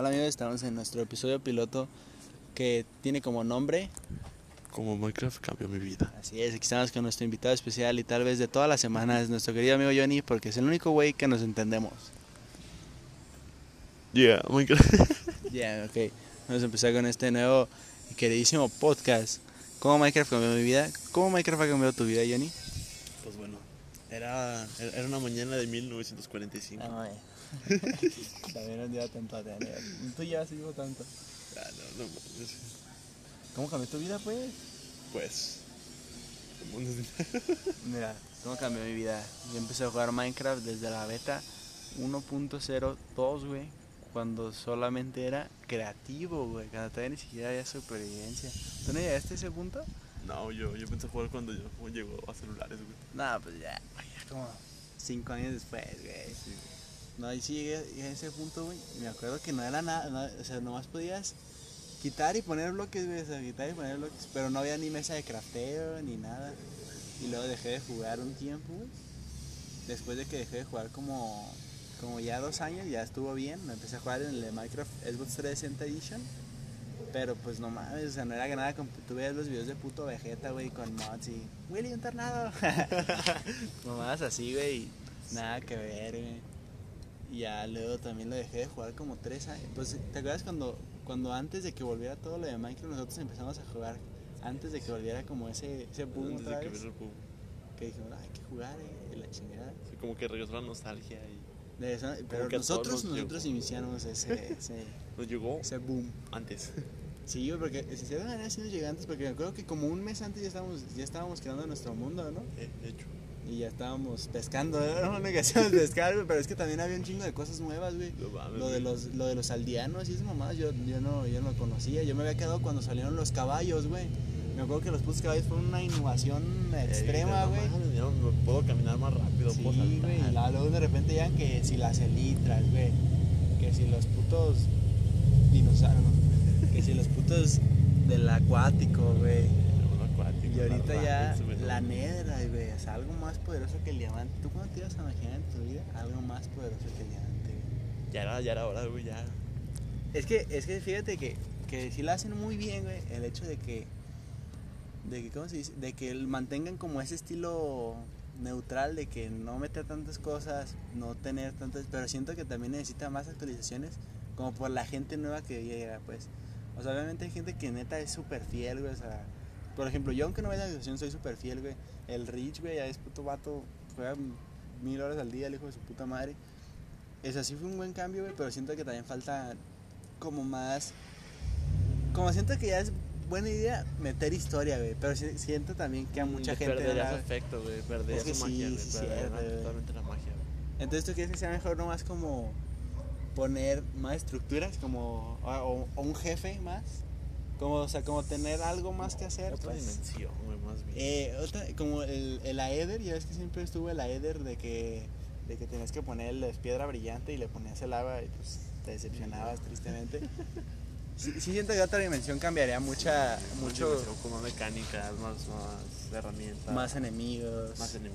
Hola amigos, estamos en nuestro episodio piloto que tiene como nombre. Como Minecraft cambió mi vida. Así es, aquí estamos con nuestro invitado especial y tal vez de todas las semanas, nuestro querido amigo Johnny, porque es el único güey que nos entendemos. Yeah, Minecraft. Ya, ok. Vamos a empezar con este nuevo y queridísimo podcast. ¿Cómo Minecraft cambió mi vida? ¿Cómo Minecraft ha cambiado tu vida, Johnny? pues bueno, era, era una mañana de 1945. Ay. También no lleva tanto a tener. Tú ya has vivo tanto. Ah, no, no, mames. ¿Cómo cambió tu vida, pues? pues. Mira, ¿cómo cambió mi vida? Yo empecé a jugar Minecraft desde la beta 1.02, güey. Cuando solamente era creativo, güey. Cuando todavía ni siquiera había supervivencia. ¿Tú no llegaste a ese punto? No, yo, yo pensé jugar cuando yo llegó a celulares, güey. No, pues ya, güey, ya como 5 años después, güey. Sí, No, y sí llegué, llegué a ese punto, güey. y Me acuerdo que no era nada, no- o sea, nomás podías quitar y poner bloques, güey. O sea, quitar y poner bloques. Pero no había ni mesa de crafteo ni nada. Y luego dejé de jugar un tiempo, güey. Después de que dejé de jugar como, como ya dos años, ya estuvo bien. Me empecé a jugar en el de Minecraft Xbox 360 Edition. Pero pues no mames, o sea, no era que nada. Tú veías los videos de puto Vegeta, güey, con mods y. Willy, un tornado. Mamadas así, güey. Nada que ver, güey. Y ya luego también lo dejé de jugar como tres años. Pues, ¿te acuerdas cuando, cuando antes de que volviera todo lo de Minecraft nosotros empezamos a jugar? Antes de que volviera como ese, ese boom Antes de que vez. el boom. Que dijimos, "Ah, hay que jugar, eh, la chingada. Sí, como que regresó la nostalgia y De pero nosotros, nos nosotros llegó. iniciamos ese, ese, nos llegó ese boom. antes. Sí, porque si se van a sido antes, porque me acuerdo que como un mes antes ya estábamos, ya estábamos creando nuestro mundo, ¿no? Eh, de hecho. Y ya estábamos pescando, ¿no? No que hacíamos pescar, güey, pero es que también había un chingo de cosas nuevas, güey. No Lo de los, lo de los aldeanos y esas mamadas, yo, yo, no, yo no lo conocía. Yo me había quedado cuando salieron los caballos, güey. Me acuerdo que los putos caballos fueron una innovación Eh, extrema, güey. no puedo caminar más rápido, Sí, puedo saltar. Y luego de repente ya que si las elitras, güey. Que si los putos dinosaurios, ¿no? que si los putos del acuático, güey. Y ahorita ya la nedra, güey. O sea, algo más poderoso que el diamante. ¿Tú cuándo te ibas a imaginar en tu vida algo más poderoso que el diamante, güey? Ya era, ya era hora, güey, ya. Es que, es que fíjate que, que sí lo hacen muy bien, güey. El hecho de que, de que, ¿cómo se dice? De que mantengan como ese estilo neutral de que no meter tantas cosas, no tener tantas, pero siento que también necesita más actualizaciones como por la gente nueva que llega, pues. O sea, obviamente hay gente que neta es súper fiel, güey, o sea, por ejemplo, yo aunque no vea la actualización soy súper fiel, güey. El Rich, güey, ya es puto vato, juega mil horas al día, el hijo de su puta madre. Eso sí fue un buen cambio, güey, pero siento que también falta como más. Como siento que ya es buena idea meter historia, güey. Pero siento también que a mucha Mm, gente. no Perdería la- su efecto, güey. Perdería Es que su magia, güey. totalmente la magia, güey. Entonces, ¿tú crees que sea mejor nomás como poner más estructuras? Como. O, o un jefe más? Como, o sea, como tener algo más que hacer. Otra pues. dimensión, más bien. Eh, otra, como el, el Aether, ya ves que siempre estuvo el Aether de que, de que tenías que ponerle piedra brillante y le ponías el agua y pues te decepcionabas tristemente. Sí, sí siento que otra dimensión cambiaría mucha, mucho, Dimensión Con más mecánicas, más, más herramientas. más enemigos. Más, enem-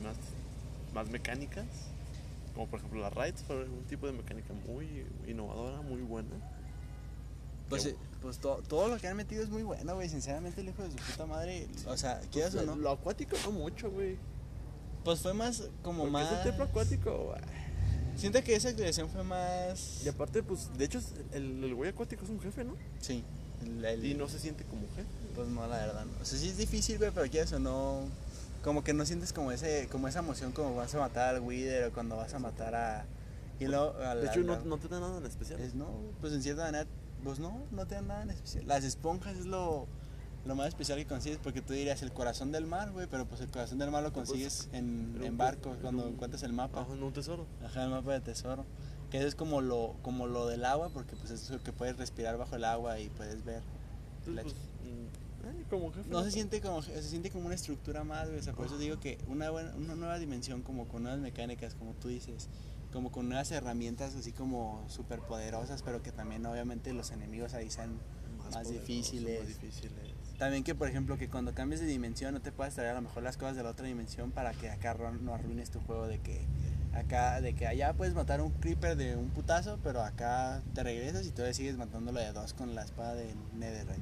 más, mecánicas. Como por ejemplo las raids, fue un tipo de mecánica muy innovadora, muy buena. Pues, eh, pues to- todo lo que han metido es muy bueno, güey. Sinceramente, el hijo de su puta madre, o sea, quieras Pues, o no, Lo acuático no mucho, güey. pues fue más como Porque más. es un templo acuático, güey. Siento que esa actualización fue más. Y aparte, pues, de hecho, el, el güey acuático es un jefe, ¿no? Sí. el- el- Y no se siente como jefe. Pues no, la verdad, no. O sea, sí es difícil, güey, pero quieres o no. Como que no sientes como ese como esa emoción como vas a matar al Wither o cuando vas a matar a. Y luego. a De la- hecho, no, la- no te da nada en especial. es, no, pues en cierta manera. Pues no, no te dan nada en especial. Las esponjas es lo, lo más especial que consigues porque tú dirías el corazón del mar, güey, pero pues el corazón del mar lo Pues, consigues en, en barcos cuando un- encuentras el mapa. Abajo en un tesoro. Ajá, el mapa de tesoro. Que eso es como lo, como lo del agua, porque pues es lo que puedes respirar bajo el agua y puedes ver. Pues, mm, eh, como jefe. No se siente como se siente como una estructura más, güey. O sea, por eso digo que una buena, una nueva dimensión como con nuevas mecánicas, como tú dices, como con nuevas herramientas así como súper poderosas, pero que también obviamente los enemigos ahí sean más difíciles. Más difíciles. También que por ejemplo que cuando cambies de dimensión no te puedas traer a lo mejor las cosas de la otra dimensión para que acá no arruines tu juego de que Acá, de que allá puedes matar un creeper de un putazo, pero acá te regresas y todavía sigues matándolo de dos con la espada de Netherite.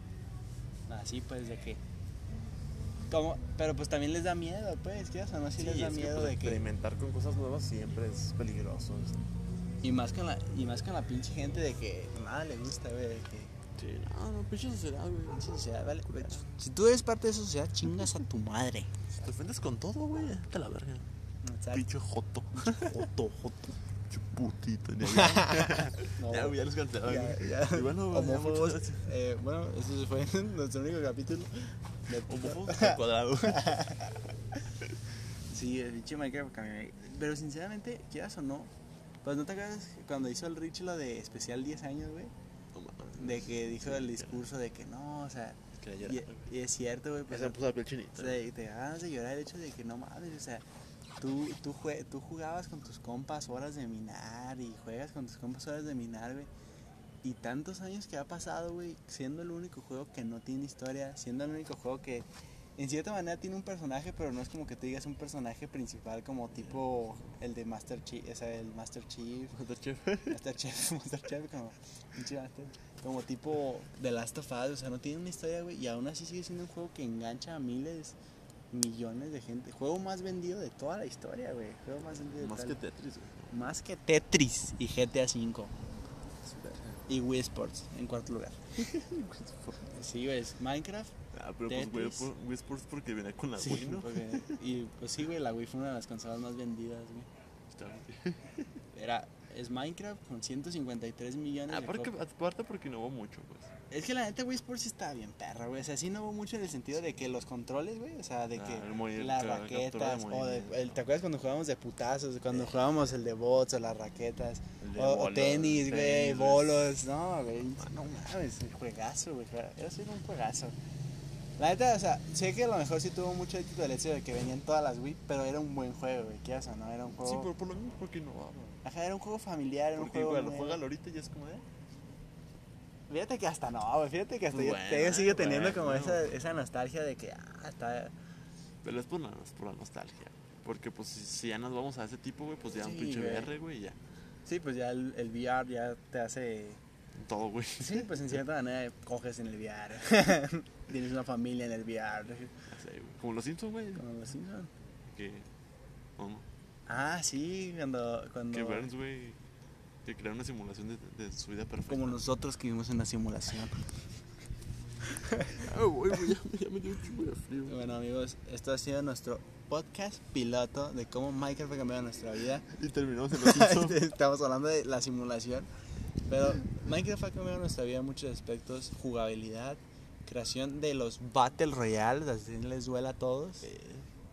Así pues, de que. Como, pero pues también les da miedo, pues, ¿qué? O sea, no sí, les da es que, miedo pues, de que. experimentar con cosas nuevas siempre es peligroso. Y más con la, y más con la pinche gente de que nada le gusta, güey, de que. Sí, no, no, pinche sociedad, güey. pinche sociedad, vale, güey, Si tú eres parte de esa sociedad, chingas a tu madre. Te ofendes con todo, güey. Te la verga. Exacto. Pinche joto. Joto, joto. Pinche putita. ni No, Ya, güey, ya los. Ya, ya. Y bueno, gracias. Eh, bueno, este fue nuestro único capítulo. De- al cuadrado. Sí, el pinche Minecraft cambió. Pero sinceramente, quieras o no, pues no te acuerdas cuando hizo el Rich lo de especial 10 años, güey. No. De que dijo el discurso de que no, o sea, Que la y, lloraba, güey. y es cierto, güey. Pues, se puso la piel o chinita. sea, y te ganas de llorar el hecho de que no mames, o sea, tú, tú, jue- tú jugabas con tus compas horas de minar y juegas con tus compas horas de minar, güey. Y tantos años que ha pasado, güey, siendo el único juego que no tiene historia, siendo el único juego que en cierta manera tiene un personaje, pero no es como que te digas un personaje principal como tipo el de Master Chief, o sea, el Master Chief, Master Chef. Master Chef, Master Chef, como, como tipo The Last of Us, o sea, no tiene una historia, güey, y aún así sigue siendo un juego que engancha a miles, millones de gente. Juego más vendido de toda la historia, güey. Juego más vendido de Más que Tetris, güey. más que Tetris y GTA V y Wii Sports en cuarto lugar. Sí, güey, es Minecraft. Ah, pero pues, güey, por- Wii Sports porque viene con la Sí, Wii, ¿no? porque- y pues sí, güey, la Wii fue una de las consolas más vendidas, güey. Era, es Minecraft con 153 millones de Aparte, copias. aparte porque innovó mucho, pues. Es que la neta Wii Sports sí estaba bien perra, güey. O sea, sí no hubo mucho en el sentido de que los controles, güey. O sea, de Ah, que las de raquetas. O de, el- ¿Te acuerdas cuando jugábamos de putazos? Cuando jugábamos el de bots o las raquetas. De O, o bolos, tenis, güey, tenis, bolos. No, güey. No mames, un juegazo, güey. Era sí un juegazo. La neta, o sea, sé que a lo mejor sí tuvo mucho éxito el hecho de que venían todas las Wii, pero era un buen juego, güey. ¿Qué o no? Era un juego. Sí, pero por lo mismo porque innovaba. Ajá, era un juego familiar, era un Porque, juego. güey, lo nuevo. juega ahorita y es como de. Fíjate que hasta no, güey. Fíjate que hasta yo, bueno, sigue teniendo bueno. como esa, esa nostalgia de que, ah, está. Pero es por la, es por la nostalgia. Porque, pues, si, si ya nos vamos a ese tipo, güey, pues ya un pinche güey. VR, güey, y ya. Sí, pues ya el, el VR ya te hace. Todo, güey. Sí, pues en cierta manera coges en el VR. Tienes una familia en el VR. Como los Simpsons, güey. Como los Simpsons. Que. No. Ah, sí, cuando. cuando Que Burns, güey. Que crea una simulación de, de su vida perfecta. como nosotros que vivimos en la simulación. Ah, ya, ya me dio un frío. Bueno, amigos, esto ha sido nuestro podcast piloto de cómo Minecraft ha cambiado nuestra vida. Y terminamos en los Simpsons. Estamos hablando de la simulación. Pero Minecraft ha cambiado nuestra vida en muchos aspectos. Jugabilidad, creación de los Battle Royale, así les duela a todos.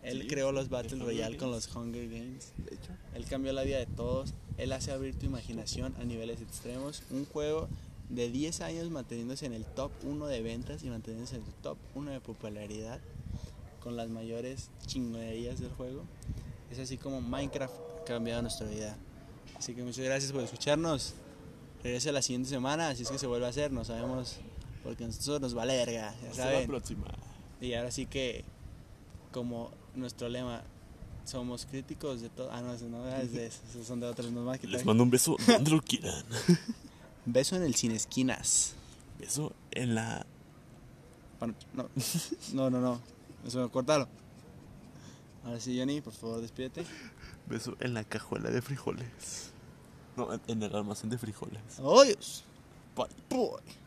Él Sí, creó los Battle Royale con los Hunger Games. De hecho. Él cambió la vida de todos. Él hace abrir tu imaginación a niveles extremos. Un juego de 10 años manteniéndose en el top 1 de ventas y manteniéndose en el top 1 de popularidad con las mayores chingonerías del juego. Es así como Minecraft ha cambiado nuestra vida. Así que muchas gracias por escucharnos. Regresa la siguiente semana, así es que se vuelve a hacer, no sabemos, porque a nosotros nos vale verga, ya Hasta la saben. próxima. Y ahora sí que, como nuestro lema, somos críticos de todo. Ah, no, no es de esos son de otros, a quitar. Les mando un beso donde lo quieran. Beso en el sin esquinas. Beso en la. Bueno, no, no, no, no. Eso, cortalo. Ahora sí, Johnny, por favor, despídete. Beso en la cajuela de frijoles. No, en- el almacén de frijoles. ¡Adiós! Bye. Boy.